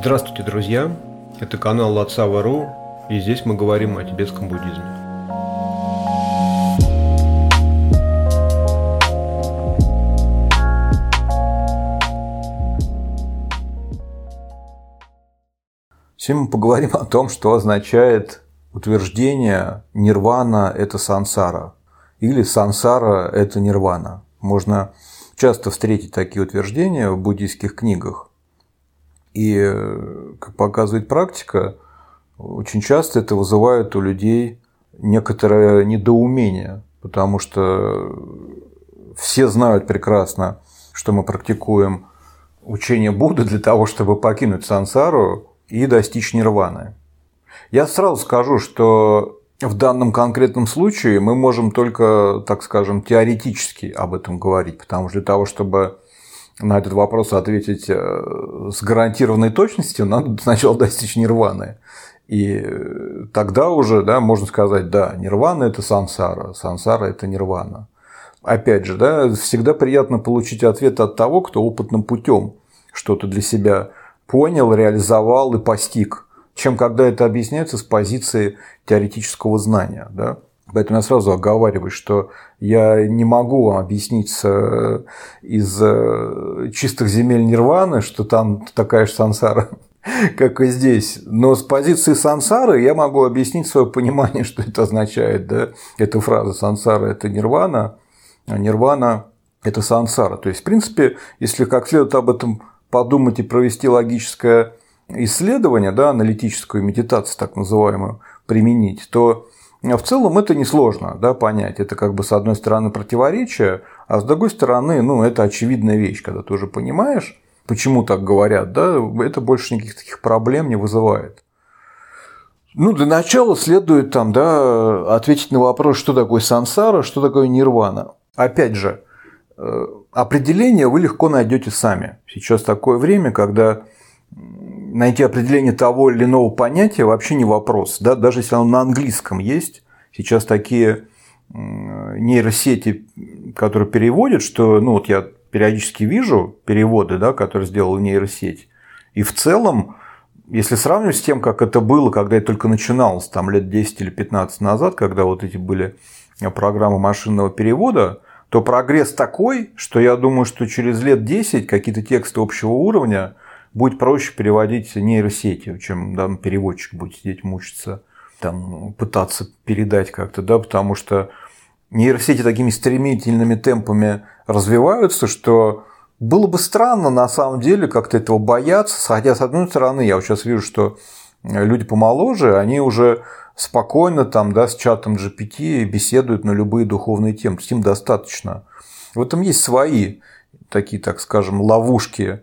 Здравствуйте, друзья! Это канал Лацава.ру, и здесь мы говорим о тибетском буддизме. Сегодня мы поговорим о том, что означает утверждение «нирвана – это сансара» или «сансара – это нирвана». Можно часто встретить такие утверждения в буддийских книгах. И, как показывает практика, очень часто это вызывает у людей некоторое недоумение, потому что все знают прекрасно, что мы практикуем учение Будды для того, чтобы покинуть сансару и достичь нирваны. Я сразу скажу, что в данном конкретном случае мы можем только, так скажем, теоретически об этом говорить, потому что для того, чтобы на этот вопрос ответить э, с гарантированной точностью, надо сначала достичь нирваны. И тогда уже да, можно сказать, да, нирвана – это сансара, сансара – это нирвана. Опять же, да, всегда приятно получить ответ от того, кто опытным путем что-то для себя понял, реализовал и постиг, чем когда это объясняется с позиции теоретического знания. Да? Поэтому я сразу оговариваю, что я не могу вам объяснить из э, чистых земель Нирваны, что там такая же сансара, как и здесь. Но с позиции сансары я могу объяснить свое понимание, что это означает. Да? Эта фраза сансара – это нирвана, а нирвана – это сансара. То есть, в принципе, если как следует об этом подумать и провести логическое исследование, да, аналитическую медитацию так называемую применить, то в целом это несложно да, понять. Это как бы с одной стороны противоречие, а с другой стороны, ну, это очевидная вещь, когда ты уже понимаешь, почему так говорят, да, это больше никаких таких проблем не вызывает. Ну, для начала следует там, да, ответить на вопрос, что такое сансара, что такое нирвана. Опять же, э, определение вы легко найдете сами. Сейчас такое время, когда найти определение того или иного понятия вообще не вопрос. Да? Даже если оно на английском есть, сейчас такие нейросети, которые переводят, что ну, вот я периодически вижу переводы, да, которые сделала нейросеть. И в целом, если сравнивать с тем, как это было, когда это только начиналось, там лет 10 или 15 назад, когда вот эти были программы машинного перевода, то прогресс такой, что я думаю, что через лет 10 какие-то тексты общего уровня – будет проще переводить нейросети, чем да, переводчик будет сидеть мучиться, там, пытаться передать как-то, да, потому что нейросети такими стремительными темпами развиваются, что было бы странно на самом деле как-то этого бояться, хотя с одной стороны я вот сейчас вижу, что люди помоложе, они уже спокойно там, да, с чатом GPT беседуют на любые духовные темы, то есть им достаточно. В этом есть свои такие, так скажем, ловушки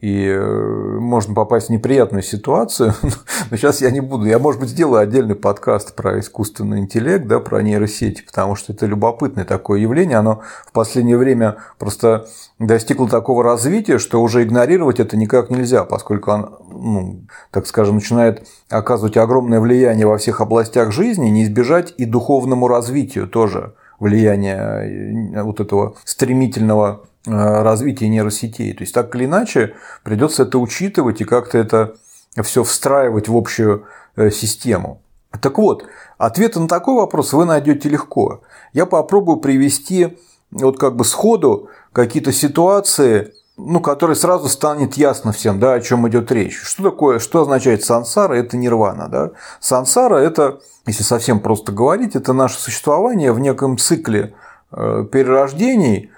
и э, можно попасть в неприятную ситуацию. Но сейчас я не буду. Я, может быть, сделаю отдельный подкаст про искусственный интеллект, да, про нейросети, потому что это любопытное такое явление. Оно в последнее время просто достигло такого развития, что уже игнорировать это никак нельзя, поскольку оно, ну, так скажем, начинает оказывать огромное влияние во всех областях жизни, не избежать и духовному развитию тоже влияния э, вот этого стремительного развития нейросетей. То есть так или иначе придется это учитывать и как-то это все встраивать в общую э, систему. Так вот, ответы на такой вопрос вы найдете легко. Я попробую привести вот как бы сходу какие-то ситуации, ну, которые сразу станет ясно всем, да, о чем идет речь. Что такое, что означает сансара? Это нирвана. Да? Сансара – это, если совсем просто говорить, это наше существование в неком цикле э, перерождений – Э,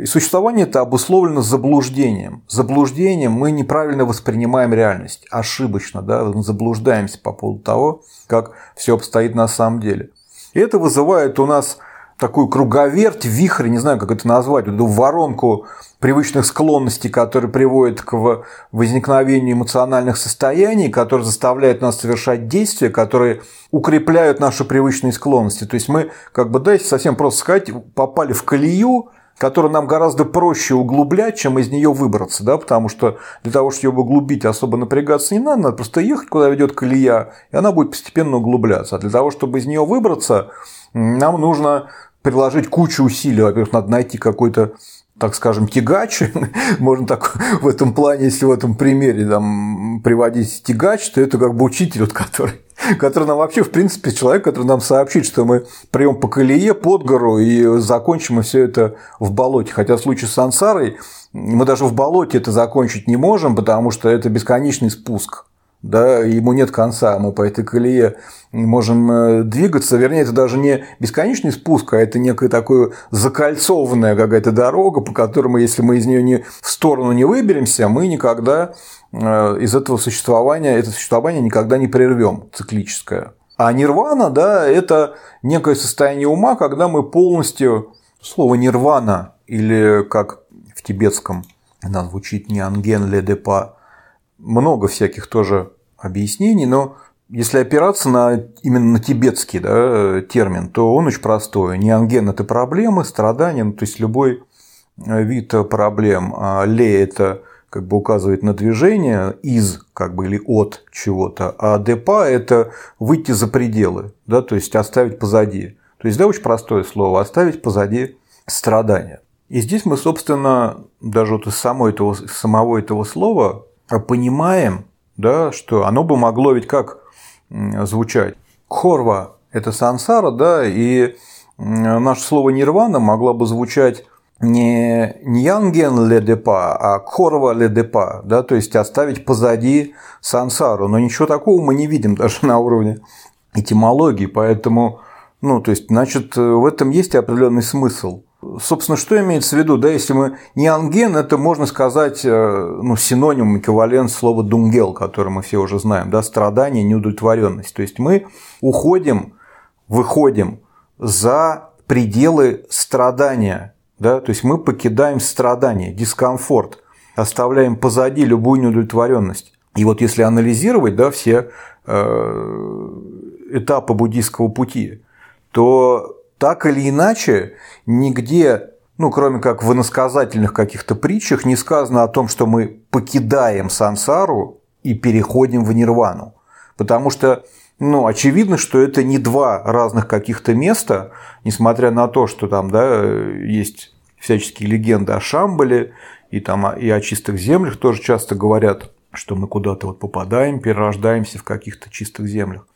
и существование это обусловлено заблуждением. Заблуждением мы неправильно воспринимаем реальность, ошибочно, да, мы заблуждаемся по поводу того, как все обстоит на самом деле. И это вызывает у нас такую круговерть, вихрь, не знаю, как это назвать, эту воронку привычных склонностей, которые приводят к возникновению эмоциональных состояний, которые заставляют нас совершать действия, которые укрепляют наши привычные склонности. То есть мы, как бы, да, если совсем просто сказать, попали в колею, которую нам гораздо проще углублять, чем из нее выбраться, да, потому что для того, чтобы ее углубить, особо напрягаться не надо, надо просто ехать, куда ведет колея, и она будет постепенно углубляться. А для того, чтобы из нее выбраться, нам нужно приложить кучу усилий. Во-первых, надо найти какой-то так скажем, тягач, можно так в этом плане, если в этом примере там, приводить тягач, то это как бы учитель, вот, который, который нам вообще, в принципе, человек, который нам сообщит, что мы прием по колее, под гору и закончим мы все это в болоте. Хотя в случае с сансарой мы даже в болоте это закончить не можем, потому что это бесконечный спуск да, ему нет конца, мы по этой колее можем э, двигаться, вернее, это даже не бесконечный спуск, а это некая такая закольцованная какая-то дорога, по которой мы, если мы из нее не в сторону не выберемся, мы никогда из этого существования, это существование никогда не прервем циклическое. А нирвана, да, это некое состояние ума, когда мы полностью, слово нирвана, или как в тибетском она звучит не анген ле депа, много всяких тоже объяснений, но если опираться на, именно на тибетский да, термин, то он очень простой. Неанген – это проблемы, страдания, ну, то есть любой э, вид проблем. А ле – это как бы указывает на движение из как бы или от чего-то, а депа – это выйти за пределы, да, то есть оставить позади. То есть, да, очень простое слово – оставить позади страдания. И здесь мы, собственно, даже вот из самого этого, самого этого слова понимаем, да, что оно бы могло ведь как звучать. Хорва – это сансара, да, и наше слово нирвана могло бы звучать не ньянген ледепа, а корва ледепа, да, то есть оставить позади сансару. Но ничего такого мы не видим даже на уровне этимологии, поэтому, ну, то есть, значит, в этом есть определенный смысл. Собственно, что имеется в виду? Да, если мы не анген, это можно сказать э, ну, синоним, эквивалент слова дунгел, который мы все уже знаем, да, страдание, неудовлетворенность. То есть мы уходим, выходим за пределы страдания, да, то есть мы покидаем страдание, дискомфорт, оставляем позади любую неудовлетворенность. И вот если анализировать да, все э, этапы буддийского пути, то так или иначе, нигде, ну, кроме как в иносказательных каких-то притчах, не сказано о том, что мы покидаем сансару и переходим в нирвану. Потому что ну, очевидно, что это не два разных каких-то места, несмотря на то, что там да, есть всяческие легенды о Шамбале и, там, и о чистых землях тоже часто говорят, что мы куда-то вот попадаем, перерождаемся в каких-то чистых землях.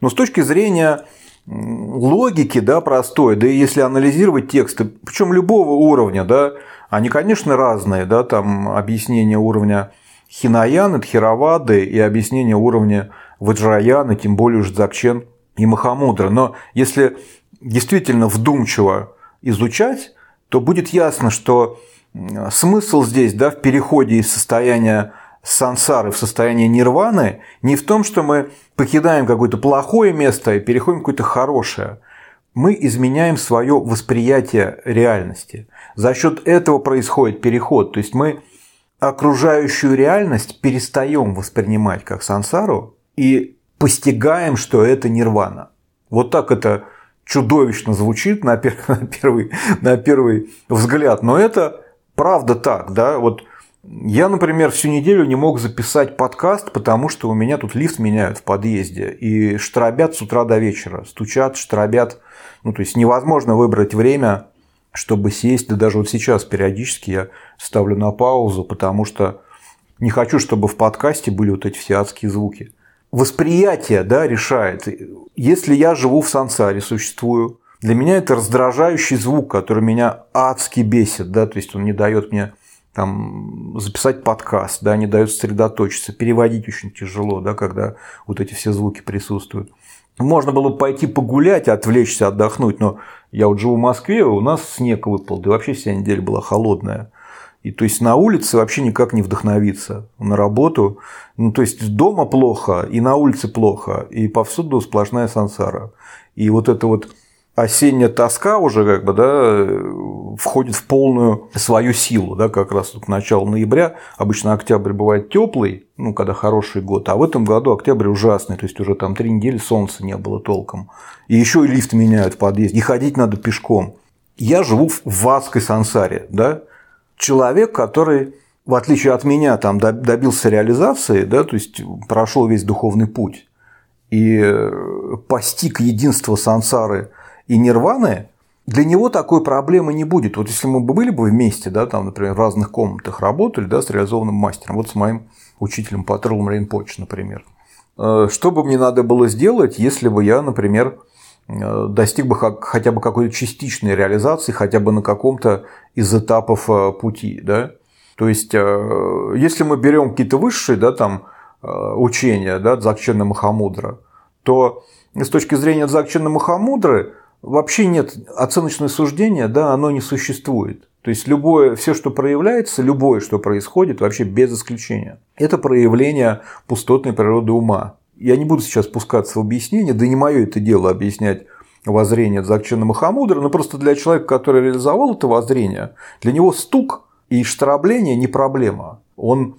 Но с точки зрения логики, да, простой, да и если анализировать тексты, причем любого уровня, да, они, конечно, разные, да, там объяснение уровня Хинаяны, Тхировады и объяснение уровня Ваджраяны, тем более уж Дзакчен и Махамудра. Но если действительно вдумчиво изучать, то будет ясно, что смысл здесь да, в переходе из состояния сансары в состояние нирваны не в том, что мы покидаем какое-то плохое место и переходим в какое-то хорошее. Мы изменяем свое восприятие реальности. За счет этого происходит переход. То есть мы окружающую реальность перестаем воспринимать как сансару и постигаем, что это нирвана. Вот так это чудовищно звучит на первый, на первый взгляд, но это правда так. Да? Вот я, например, всю неделю не мог записать подкаст, потому что у меня тут лифт меняют в подъезде. И штробят с утра до вечера. Стучат, штробят. Ну, то есть невозможно выбрать время, чтобы сесть. Да даже вот сейчас периодически я ставлю на паузу, потому что не хочу, чтобы в подкасте были вот эти все адские звуки. Восприятие да, решает. Если я живу в сансаре, существую, для меня это раздражающий звук, который меня адски бесит. Да, то есть он не дает мне там, записать подкаст, да, не дает сосредоточиться, переводить очень тяжело, да, когда вот эти все звуки присутствуют. Можно было бы пойти погулять, отвлечься, отдохнуть, но я вот живу в Москве, у нас снег выпал, да вообще вся неделя была холодная. И то есть на улице вообще никак не вдохновиться на работу. Ну, то есть дома плохо, и на улице плохо, и повсюду сплошная сансара. И вот это вот осенняя тоска уже как бы, да, входит в полную свою силу, да, как раз к началу ноября. Обычно октябрь бывает теплый, ну, когда хороший год, а в этом году октябрь ужасный, то есть уже там три недели солнца не было толком. И еще и лифт меняют в подъезде, и ходить надо пешком. Я живу в адской сансаре, да, человек, который в отличие от меня, там добился реализации, да, то есть прошел весь духовный путь и постиг единство сансары и нирваны, для него такой проблемы не будет. Вот если мы бы были бы вместе, да, там, например, в разных комнатах работали, да, с реализованным мастером, вот с моим учителем по Трулом Рейнпоч, например. Э, что бы мне надо было сделать, если бы я, например, э, достиг бы хотя бы какой-то частичной реализации, хотя бы на каком-то из этапов э, пути, да? То есть, если мы берем какие-то высшие, да, там, учения, да, Дзакчена Махамудра, то с точки зрения Дзакчена Махамудры вообще нет оценочного суждения, да, оно не существует. То есть любое, все, что проявляется, любое, что происходит, вообще без исключения, это проявление пустотной природы ума. Я не буду сейчас спускаться в объяснение, да не мое это дело объяснять воззрение Дзакчена Махамудра, но просто для человека, который реализовал это воззрение, для него стук и штрабление не проблема. Он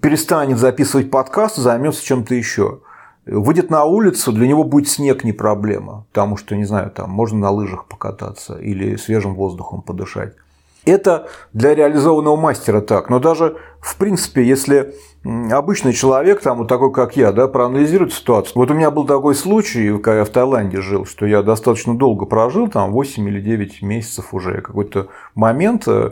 перестанет записывать подкаст, займется чем-то еще выйдет на улицу, для него будет снег не проблема, потому что, не знаю, там можно на лыжах покататься или свежим воздухом подышать. Это для реализованного мастера так, но даже в принципе, если обычный человек, там, вот такой, как я, да, проанализирует ситуацию. Вот у меня был такой случай, когда я в Таиланде жил, что я достаточно долго прожил, там 8 или 9 месяцев уже. Какой-то момент, э,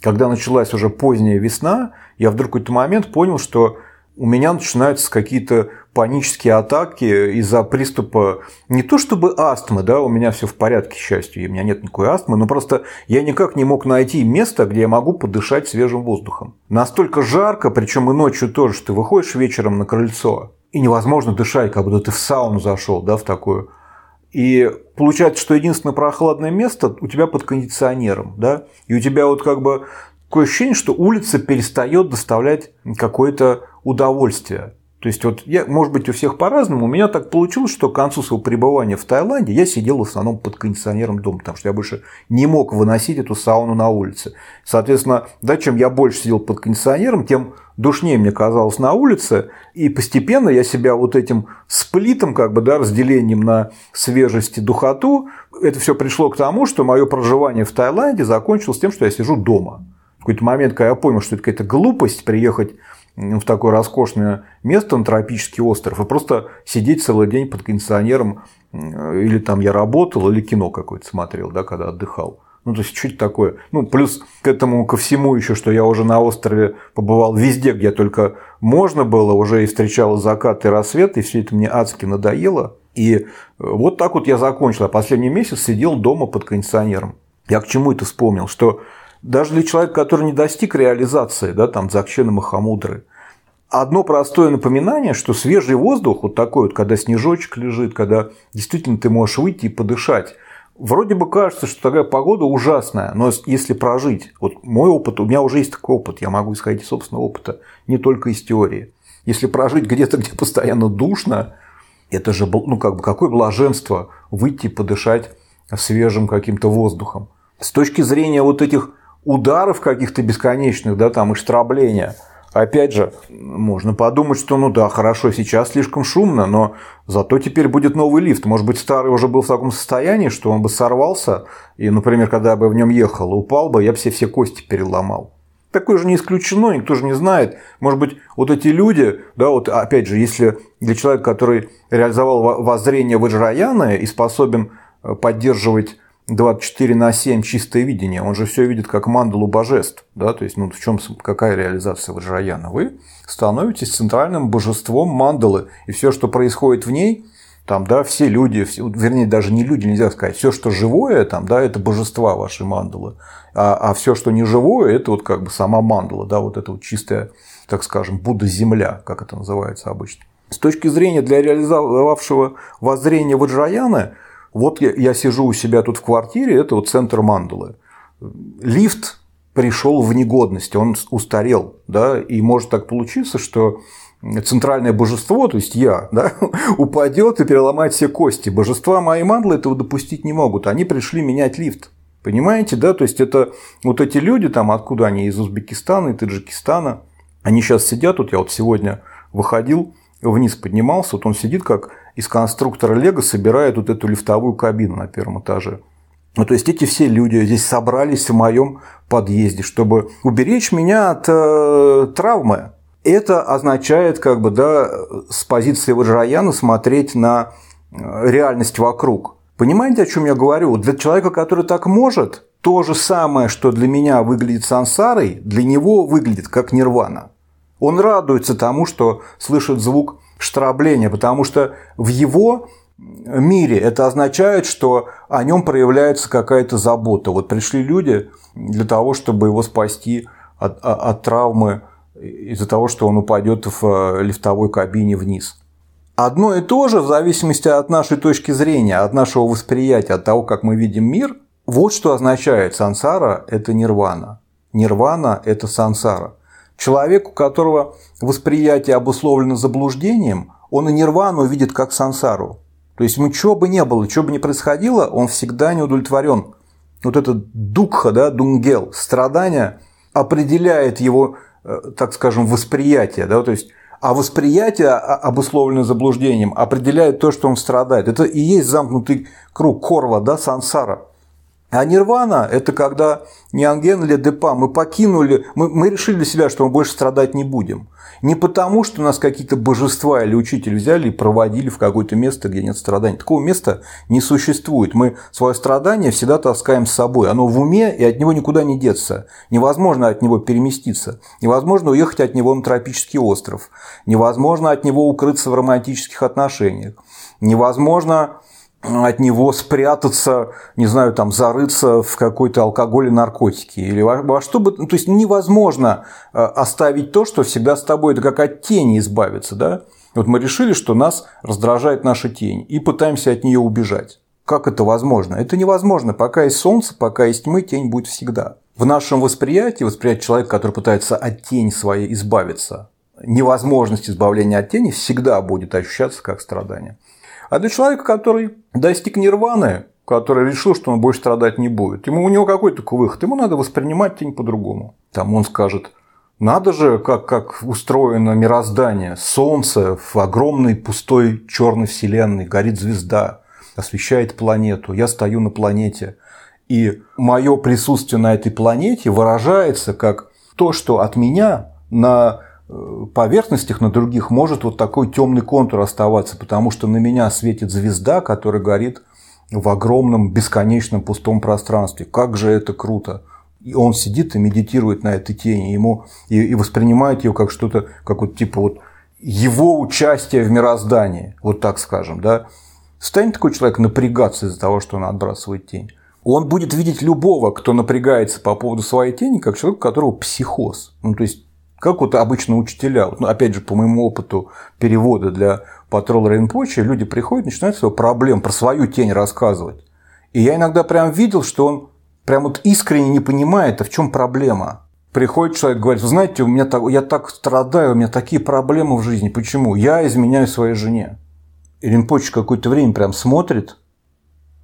когда началась уже поздняя весна, я вдруг в какой-то момент понял, что у меня начинаются какие-то панические атаки из-за приступа не то чтобы астмы, да, у меня все в порядке, к счастью, у меня нет никакой астмы, но просто я никак не мог найти место, где я могу подышать свежим воздухом. Настолько жарко, причем и ночью тоже, что ты выходишь вечером на крыльцо, и невозможно дышать, как будто ты в сауну зашел, да, в такую. И получается, что единственное прохладное место у тебя под кондиционером, да, и у тебя вот как бы такое ощущение, что улица перестает доставлять какое-то удовольствие. То есть, вот я, может быть, у всех по-разному. У меня так получилось, что к концу своего пребывания в Таиланде я сидел в основном под кондиционером дома, потому что я больше не мог выносить эту сауну на улице. Соответственно, да, чем я больше сидел под кондиционером, тем душнее мне казалось на улице. И постепенно я себя вот этим сплитом, как бы, да, разделением на свежесть и духоту, это все пришло к тому, что мое проживание в Таиланде закончилось тем, что я сижу дома. В какой-то момент, когда я понял, что это какая-то глупость приехать в такое роскошное место на тропический остров и просто сидеть целый день под кондиционером, или там я работал, или кино какое-то смотрел, да, когда отдыхал. Ну, то есть, чуть такое. Ну, плюс к этому, ко всему еще, что я уже на острове побывал везде, где только можно было, уже и встречал закат и рассвет, и все это мне адски надоело. И вот так вот я закончил. А последний месяц сидел дома под кондиционером. Я к чему это вспомнил? Что даже для человека, который не достиг реализации, да, там, Дзакчена Махамудры, одно простое напоминание, что свежий воздух, вот такой вот, когда снежочек лежит, когда действительно ты можешь выйти и подышать, Вроде бы кажется, что такая погода ужасная, но если прожить, вот мой опыт, у меня уже есть такой опыт, я могу исходить из собственного опыта, не только из теории. Если прожить где-то, где постоянно душно, это же, ну, как бы, какое блаженство выйти и подышать свежим каким-то воздухом. С точки зрения вот этих ударов каких-то бесконечных, да, там и штрабления. Опять же, можно подумать, что ну да, хорошо, сейчас слишком шумно, но зато теперь будет новый лифт. Может быть, старый уже был в таком состоянии, что он бы сорвался, и, например, когда я бы в нем ехал и упал бы, я бы все все кости переломал. Такое же не исключено, никто же не знает. Может быть, вот эти люди, да, вот опять же, если для человека, который реализовал воззрение Ваджраяна и способен э, поддерживать 24 на 7 чистое видение, он же все видит как мандалу божеств. Да? То есть, ну, в чем какая реализация Ваджраяна? Вы становитесь центральным божеством мандалы, и все, что происходит в ней, там, да, все люди, все, вернее, даже не люди, нельзя сказать, все, что живое, там, да, это божества вашей мандалы, а, а все, что не живое, это вот как бы сама мандала, да, вот это вот чистая, так скажем, Будда-земля, как это называется обычно. С точки зрения для реализовавшего воззрение Ваджраяна, вот я, я сижу у себя тут в квартире, это вот центр Мандалы. Лифт пришел в негодность, он устарел, да, и может так получиться, что центральное божество, то есть я, да, упадет и переломает все кости. Божества моей мандлы этого допустить не могут. Они пришли менять лифт. Понимаете, да? То есть это вот эти люди, там, откуда они, из Узбекистана и Таджикистана, они сейчас сидят, вот я вот сегодня выходил, вниз поднимался, вот он сидит как из конструктора Лего, собирает вот эту лифтовую кабину на первом этаже. Ну, то есть эти все люди здесь собрались в моем подъезде, чтобы уберечь меня от э, травмы. Это означает, как бы, да, с позиции Ваджраяна смотреть на э, реальность вокруг. Понимаете, о чем я говорю? Для человека, который так может, то же самое, что для меня выглядит сансарой, для него выглядит как нирвана. Он радуется тому, что слышит звук штрабления, потому что в его мире это означает, что о нем проявляется какая-то забота. Вот пришли люди для того, чтобы его спасти от, от травмы из-за того, что он упадет в э, лифтовой кабине вниз. Одно и то же в зависимости от нашей точки зрения, от нашего восприятия, от того, как мы видим мир. Вот что означает сансара – это нирвана. Нирвана – это сансара. Человек, у которого восприятие обусловлено заблуждением, он и нирвану видит как сансару. То есть ему что бы ни было, что бы ни происходило, он всегда не удовлетворен. Вот это дукха, да, дунгел, страдание определяет его, э, так скажем, восприятие. Да, то есть а восприятие, обусловленное заблуждением, определяет то, что он страдает. Это и есть замкнутый круг корва, да, сансара. А нирвана – это когда не анген или депа, мы покинули, мы, мы решили для себя, что мы больше страдать не будем. Не потому, что нас какие-то божества или учитель взяли и проводили в какое-то место, где нет страданий. Такого места не существует. Мы свое страдание всегда таскаем с собой. Оно в уме, и от него никуда не деться. Невозможно от него переместиться. Невозможно уехать от него на тропический остров. Невозможно от него укрыться в романтических отношениях. Невозможно от него спрятаться, не знаю, там, зарыться в какой-то алкоголь и наркотики. Или во, во что бы... Ну, то есть невозможно э, оставить то, что всегда с тобой. Это как от тени избавиться. Да? Вот мы решили, что нас раздражает наша тень, и пытаемся от нее убежать. Как это возможно? Это невозможно. Пока есть солнце, пока есть тьмы, тень будет всегда. В нашем восприятии, восприятие человека, который пытается от тени своей избавиться, невозможность избавления от тени всегда будет ощущаться как страдание. А для человека, который достиг нирваны, который решил, что он больше страдать не будет, ему у него какой только выход, ему надо воспринимать тень по-другому. Там он скажет, надо же, как, как устроено мироздание. Солнце в огромной пустой черной вселенной, горит звезда, освещает планету. Я стою на планете. И мое присутствие на этой планете выражается как то, что от меня на поверхностях на других может вот такой темный контур оставаться, потому что на меня светит звезда, которая горит в огромном бесконечном пустом пространстве. Как же это круто! И он сидит и медитирует на этой тени, ему и, и воспринимает ее как что-то, как вот типа вот его участие в мироздании, вот так скажем, да. Станет такой человек напрягаться из-за того, что он отбрасывает тень. Он будет видеть любого, кто напрягается по поводу своей тени, как человек, у которого психоз. Ну, то есть как вот обычно учителя, ну, опять же, по моему опыту перевода для патрола Рейнпочи, люди приходят, начинают свою проблему, про свою тень рассказывать. И я иногда прям видел, что он прям вот искренне не понимает, а в чем проблема. Приходит человек, говорит, вы знаете, у меня так, я так страдаю, у меня такие проблемы в жизни. Почему? Я изменяю своей жене. И Ринпоч какое-то время прям смотрит,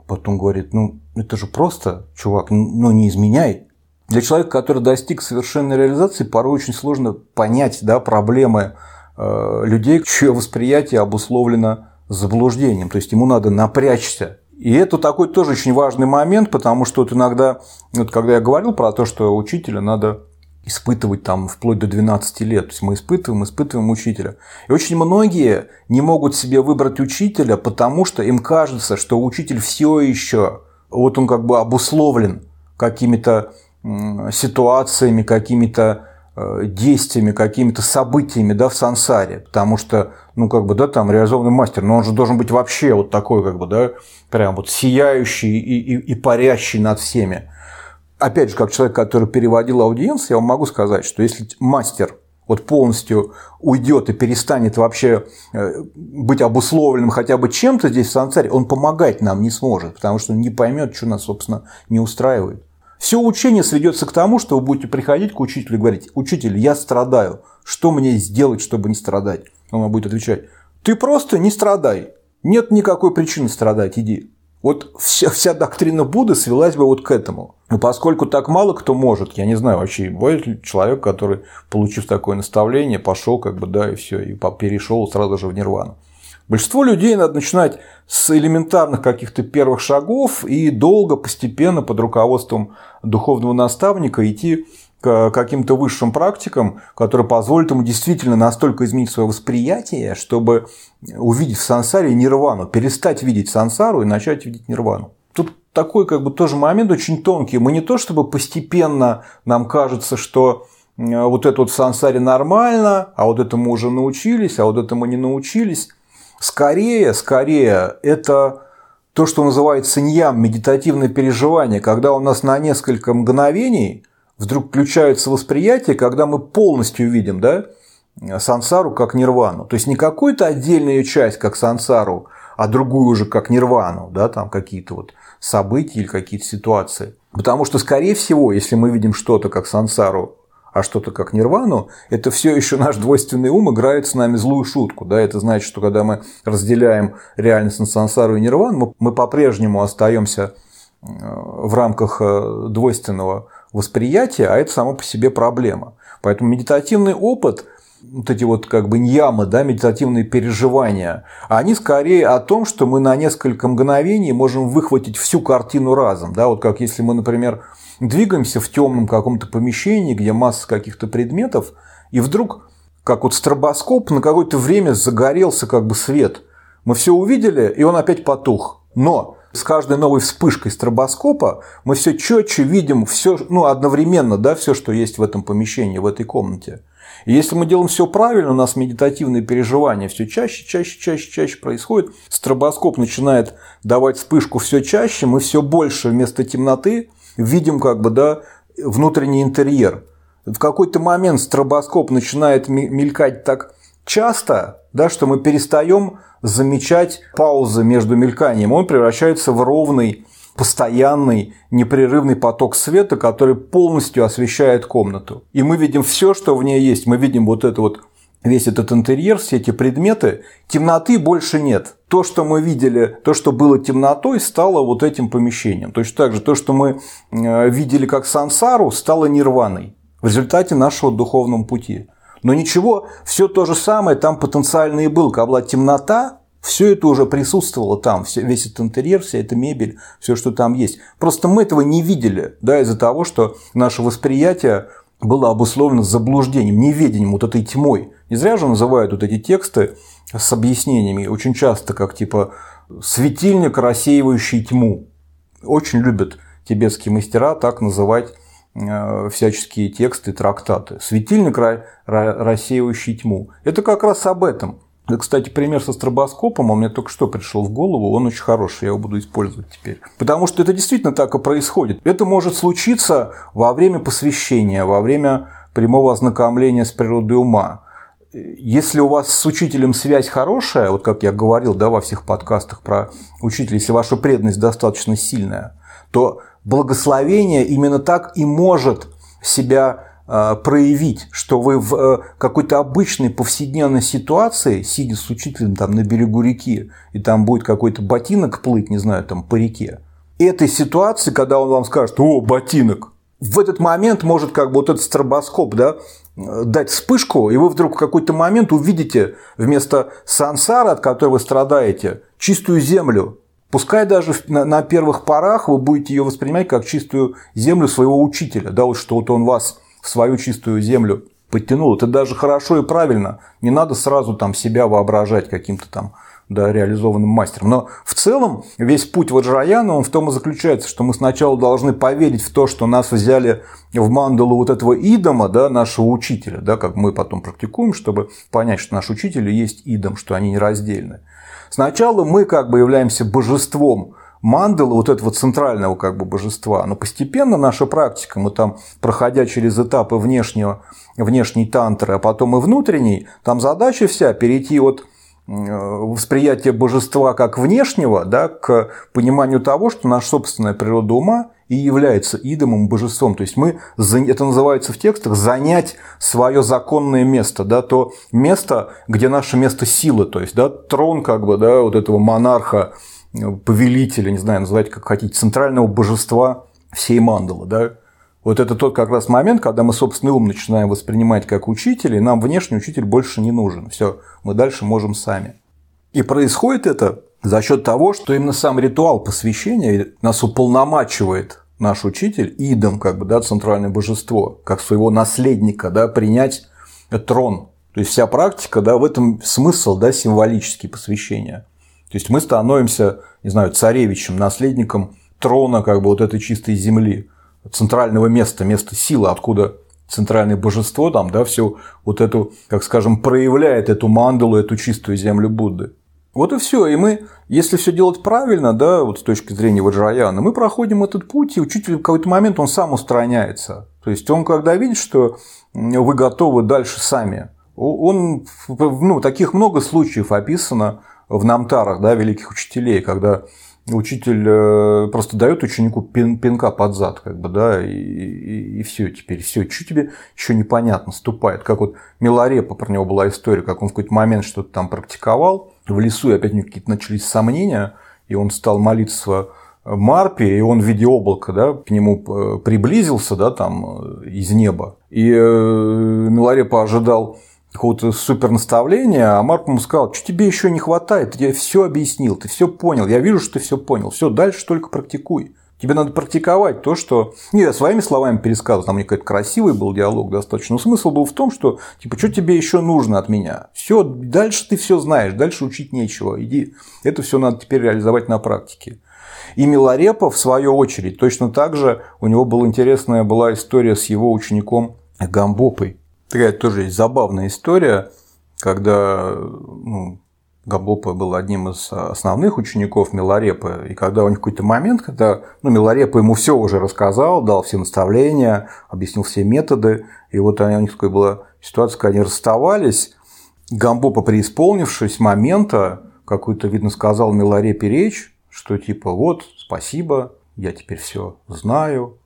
потом говорит, ну, это же просто, чувак, ну, не изменяй. Для человека, который достиг совершенной реализации, порой очень сложно понять да, проблемы э, людей, чье восприятие обусловлено заблуждением. То есть ему надо напрячься. И это такой тоже очень важный момент, потому что вот иногда, вот когда я говорил про то, что учителя надо испытывать там вплоть до 12 лет. То есть мы испытываем, испытываем учителя. И очень многие не могут себе выбрать учителя, потому что им кажется, что учитель все еще, вот он как бы обусловлен какими-то ситуациями, какими-то э, действиями, какими-то событиями да, в сансаре, потому что, ну, как бы, да, там реализованный мастер, но он же должен быть вообще вот такой, как бы, да, прям вот сияющий и, и, и парящий над всеми. Опять же, как человек, который переводил аудиенцию, я вам могу сказать, что если мастер вот полностью уйдет и перестанет вообще э, быть обусловленным хотя бы чем-то здесь в сансаре, он помогать нам не сможет, потому что он не поймет, что нас, собственно, не устраивает. Все учение сведется к тому, что вы будете приходить к учителю и говорить, учитель, я страдаю, что мне сделать, чтобы не страдать? Он вам будет отвечать, ты просто не страдай, нет никакой причины страдать, иди. Вот вся, вся доктрина Будды свелась бы вот к этому. Но поскольку так мало кто может, я не знаю вообще, бывает ли человек, который, получив такое наставление, пошел как бы, да, и все, и перешел сразу же в нирвану. Большинство людей надо начинать с элементарных каких-то первых шагов и долго, постепенно под руководством духовного наставника идти к каким-то высшим практикам, которые позволят ему действительно настолько изменить свое восприятие, чтобы увидеть в сансаре нирвану, перестать видеть сансару и начать видеть нирвану. Тут такой как бы тоже момент очень тонкий. Мы не то чтобы постепенно нам кажется, что э, вот это вот в сансаре нормально, а вот это мы уже научились, а вот это мы не научились. Скорее, скорее, это то, что называется ньям, медитативное переживание, когда у нас на несколько мгновений вдруг включается восприятие, когда мы полностью видим да, сансару как нирвану. То есть не какую-то отдельную часть как сансару, а другую уже как нирвану, да, там какие-то вот события или какие-то ситуации. Потому что, скорее всего, если мы видим что-то как сансару, а что-то как нирвану, это все еще наш двойственный ум играет с нами злую шутку. Да? Это значит, что когда мы разделяем реальность на сансару и нирвану, мы, мы по-прежнему остаемся э, в рамках э, двойственного восприятия, а это само по себе проблема. Поэтому медитативный опыт – вот эти вот как бы ньямы, да, медитативные переживания, они скорее о том, что мы на несколько мгновений можем выхватить всю картину разом. Да, вот как если мы, например, двигаемся в темном каком-то помещении, где масса каких-то предметов, и вдруг, как вот стробоскоп, на какое-то время загорелся как бы свет. Мы все увидели, и он опять потух. Но с каждой новой вспышкой стробоскопа мы все четче видим все, ну, одновременно, да, все, что есть в этом помещении, в этой комнате. И если мы делаем все правильно, у нас медитативные переживания все чаще, чаще, чаще, чаще происходит. Стробоскоп начинает давать вспышку все чаще, мы все больше вместо темноты видим как бы, да, внутренний интерьер. В какой-то момент стробоскоп начинает мелькать так часто, да, что мы перестаем замечать паузы между мельканием. Он превращается в ровный постоянный, непрерывный поток света, который полностью освещает комнату. И мы видим все, что в ней есть. Мы видим вот это вот весь этот интерьер, все эти предметы, темноты больше нет. То, что мы видели, то, что было темнотой, стало вот этим помещением. Точно так же то, что мы э, видели как сансару, стало нирваной в результате нашего духовного пути. Но ничего, все то же самое там потенциально и было. Когда была темнота, все это уже присутствовало там, весь этот интерьер, вся эта мебель, все, что там есть. Просто мы этого не видели, да, из-за того, что наше восприятие было обусловлено заблуждением, неведением, вот этой тьмой. Не зря же называют вот эти тексты с объяснениями очень часто как типа светильник, рассеивающий тьму. Очень любят тибетские мастера так называть э, всяческие тексты, трактаты. Светильник, рассеивающий тьму. Это как раз об этом. Кстати, пример со стробоскопом, он мне только что пришел в голову, он очень хороший, я его буду использовать теперь. Потому что это действительно так и происходит. Это может случиться во время посвящения, во время прямого ознакомления с природой ума. Если у вас с учителем связь хорошая, вот как я говорил да, во всех подкастах про учителя, если ваша преданность достаточно сильная, то благословение именно так и может себя проявить, что вы в э, какой-то обычной повседневной ситуации, сидя с учителем там на берегу реки, и там будет какой-то ботинок плыть, не знаю, там по реке, этой ситуации, когда он вам скажет, о, ботинок, в этот момент может как бы вот этот стробоскоп, да, дать вспышку, и вы вдруг в какой-то момент увидите вместо сансара, от которой вы страдаете, чистую землю. Пускай даже на первых порах вы будете ее воспринимать как чистую землю своего учителя, да, вот что вот он вас в свою чистую землю подтянул. Это даже хорошо и правильно. Не надо сразу там себя воображать каким-то там да, реализованным мастером. Но в целом весь путь Ваджраяна, он в том и заключается, что мы сначала должны поверить в то, что нас взяли в мандалу вот этого идома, да, нашего учителя, да, как мы потом практикуем, чтобы понять, что наш учитель есть идом, что они нераздельны. Сначала мы как бы являемся божеством, мандалы, вот этого центрального как бы божества. Но постепенно наша практика, мы там, проходя через этапы внешнего, внешней тантры, а потом и внутренней, там задача вся перейти от восприятия божества как внешнего да, к пониманию того, что наша собственная природа ума и является идомом, божеством. То есть мы, это называется в текстах, занять свое законное место, да, то место, где наше место силы, то есть да, трон как бы, да, вот этого монарха, повелителя, не знаю, называть как хотите, центрального божества всей мандалы. Да? Вот это тот как раз момент, когда мы собственный ум начинаем воспринимать как учитель, и нам внешний учитель больше не нужен. Все, мы дальше можем сами. И происходит это за счет того, что именно сам ритуал посвящения нас уполномачивает наш учитель, идом, как бы, да, центральное божество, как своего наследника, да, принять трон. То есть вся практика, да, в этом смысл, да, символический посвящения. То есть мы становимся, не знаю, царевичем, наследником трона, как бы, вот этой чистой земли, центрального места, места силы, откуда центральное божество там, да, все вот эту, как скажем, проявляет эту мандалу, эту чистую землю Будды. Вот и все. И мы, если все делать правильно, да, вот с точки зрения Ваджраяна, мы проходим этот путь, и учитель в какой-то момент он сам устраняется. То есть он, когда видит, что вы готовы дальше сами, он, ну, таких много случаев описано в намтарах, да, великих учителей, когда учитель э, просто дает ученику пин, пинка под зад, как бы, да, и, и, и все теперь, все, что тебе еще непонятно, ступает. Как вот Миларепа, про него была история, как он в какой-то момент что-то там практиковал в лесу, и опять у него какие-то начались сомнения, и он стал молиться Марпе, и он в виде облака да, к нему э, приблизился да, там, э, из неба. И Миларепа ожидал какого-то супер наставления, а Марк ему сказал, что тебе еще не хватает, я все объяснил, ты все понял, я вижу, что ты все понял, все, дальше только практикуй. Тебе надо практиковать то, что... Не, я своими словами пересказывал, там какой-то красивый был диалог достаточно. Но смысл был в том, что, типа, что тебе еще нужно от меня? Все, дальше ты все знаешь, дальше учить нечего. Иди. Это все надо теперь реализовать на практике. И Миларепа, в свою очередь, точно так же у него была интересная была история с его учеником Гамбопой. Такая тоже есть забавная история, когда ну, Габопа был одним из основных учеников Миларепы, и когда у них какой-то момент, когда ну, Миларепа ему все уже рассказал, дал все наставления, объяснил все методы, и вот у них такая была ситуация, когда они расставались, Гамбопа, преисполнившись момента, какую-то, видно, сказал Миларепе речь, что типа вот, спасибо, я теперь все знаю,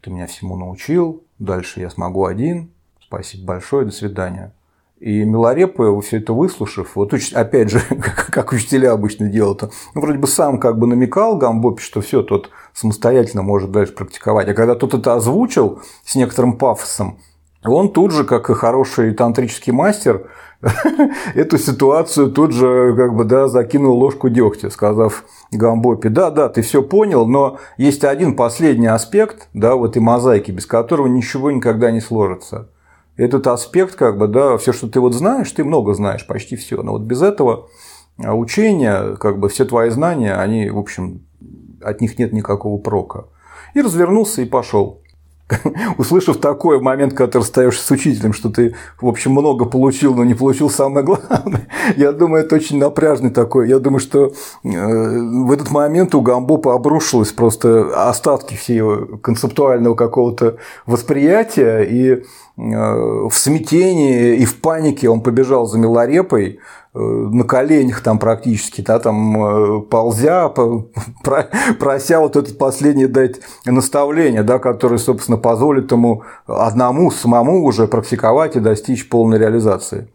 ты меня всему научил, дальше я смогу один, Спасибо большое, до свидания. И Миларепа, все это выслушав, вот опять же, как учителя обычно делают, ну, вроде бы сам как бы намекал Гамбопе, что все, тот самостоятельно может дальше практиковать. А когда тот это озвучил с некоторым пафосом, он тут же, как и хороший тантрический мастер, эту ситуацию тут же как бы, да, закинул ложку дегтя, сказав Гамбопе, да, да, ты все понял, но есть один последний аспект да, в этой мозаике, без которого ничего никогда не сложится – этот аспект, как бы, да, все, что ты вот знаешь, ты много знаешь, почти все. Но вот без этого а, учения, как бы все твои знания, они, в общем, от них нет никакого прока. И развернулся и пошел. услышав такой момент, когда ты расстаешься с учителем, что ты, в общем, много получил, но не получил самое главное, я думаю, это очень напряжный такой. Я думаю, что э, в этот момент у Гамбопа обрушилось просто остатки всего концептуального какого-то восприятия, и э, в смятении и в панике он побежал за Милорепой, на коленях там практически, да, там э, ползя, прося вот это последнее дать наставление, да, которое, собственно, позволит ему одному, самому уже практиковать и достичь полной реализации.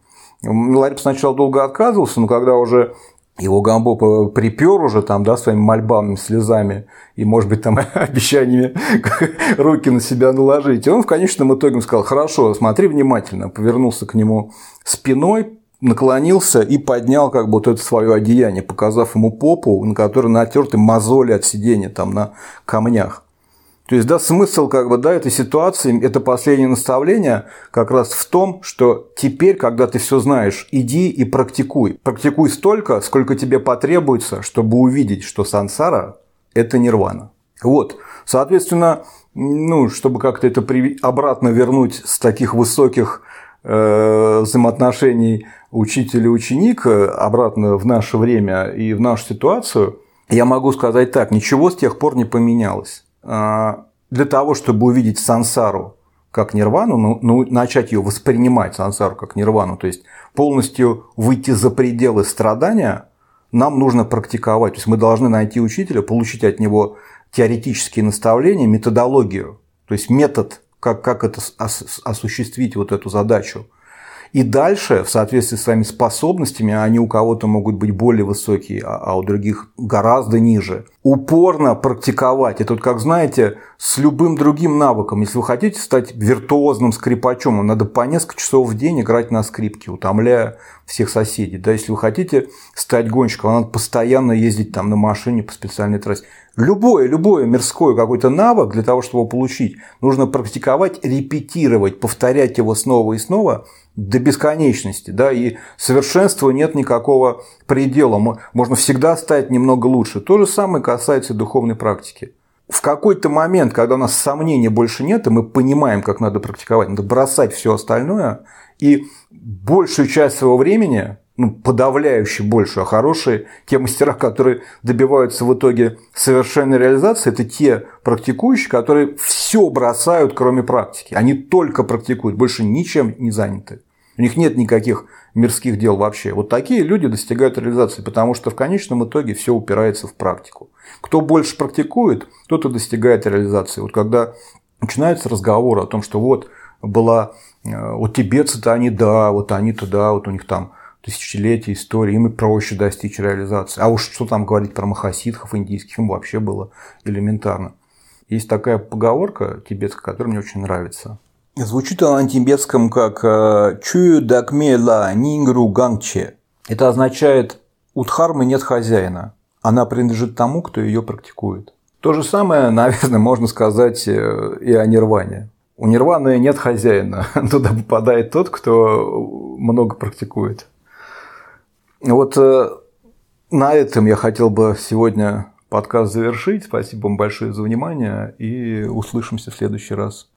Ларик сначала долго отказывался, но когда уже его Гамбо припер уже там, да, своими мольбами, слезами и, может быть, там обещаниями руки на себя наложить. И он в конечном итоге сказал, хорошо, смотри внимательно, повернулся к нему спиной, наклонился и поднял как бы вот это свое одеяние, показав ему попу, на которой натерты мозоли от сидения там на камнях. То есть, да, смысл как бы, да, этой ситуации, это последнее наставление как раз в том, что теперь, когда ты все знаешь, иди и практикуй. Практикуй столько, сколько тебе потребуется, чтобы увидеть, что сансара – это нирвана. Вот, соответственно, ну, чтобы как-то это обратно вернуть с таких высоких э, взаимоотношений учитель и ученик обратно в наше время и в нашу ситуацию, я могу сказать так, ничего с тех пор не поменялось. А, для того, чтобы увидеть сансару как нирвану, ну, ну, начать ее воспринимать, сансару как нирвану, то есть полностью выйти за пределы страдания, нам нужно практиковать. То есть мы должны найти учителя, получить от него теоретические наставления, методологию, то есть метод, как, как это осуществить вот эту задачу. И дальше, в соответствии с своими способностями, они у кого-то могут быть более высокие, а, а у других гораздо ниже. Упорно практиковать. Это вот, как знаете, с любым другим навыком. Если вы хотите стать виртуозным скрипачом, вам надо по несколько часов в день играть на скрипке, утомляя всех соседей. Да, если вы хотите стать гонщиком, вам надо постоянно ездить там на машине по специальной трассе. Любое, любое мирское какой-то навык для того, чтобы его получить, нужно практиковать, репетировать, повторять его снова и снова до бесконечности. Да, и совершенству нет никакого предела. Можно всегда стать немного лучше. То же самое касается духовной практики. В какой-то момент, когда у нас сомнений больше нет, и мы понимаем, как надо практиковать, надо бросать все остальное, и большую часть своего времени ну, подавляюще больше, а хорошие, те мастера, которые добиваются в итоге совершенной реализации, это те практикующие, которые все бросают, кроме практики. Они только практикуют, больше ничем не заняты. У них нет никаких мирских дел вообще. Вот такие люди достигают реализации, потому что в конечном итоге все упирается в практику. Кто больше практикует, тот и достигает реализации. Вот когда начинается разговор о том, что вот была э, вот тибетцы-то они да, вот они-то да, вот у них там тысячелетия истории, им и проще достичь реализации. А уж что там говорить про махасидхов индийских, им вообще было элементарно. Есть такая поговорка тибетская, которая мне очень нравится. Звучит она на тибетском как э, «Чую дакме ла нингру гангче». Это означает «у дхармы нет хозяина, она принадлежит тому, кто ее практикует». То же самое, наверное, можно сказать э, и о нирване. У нирваны нет хозяина, туда попадает тот, кто много практикует. Вот э, на этом я хотел бы сегодня подкаст завершить. Спасибо вам большое за внимание и услышимся в следующий раз.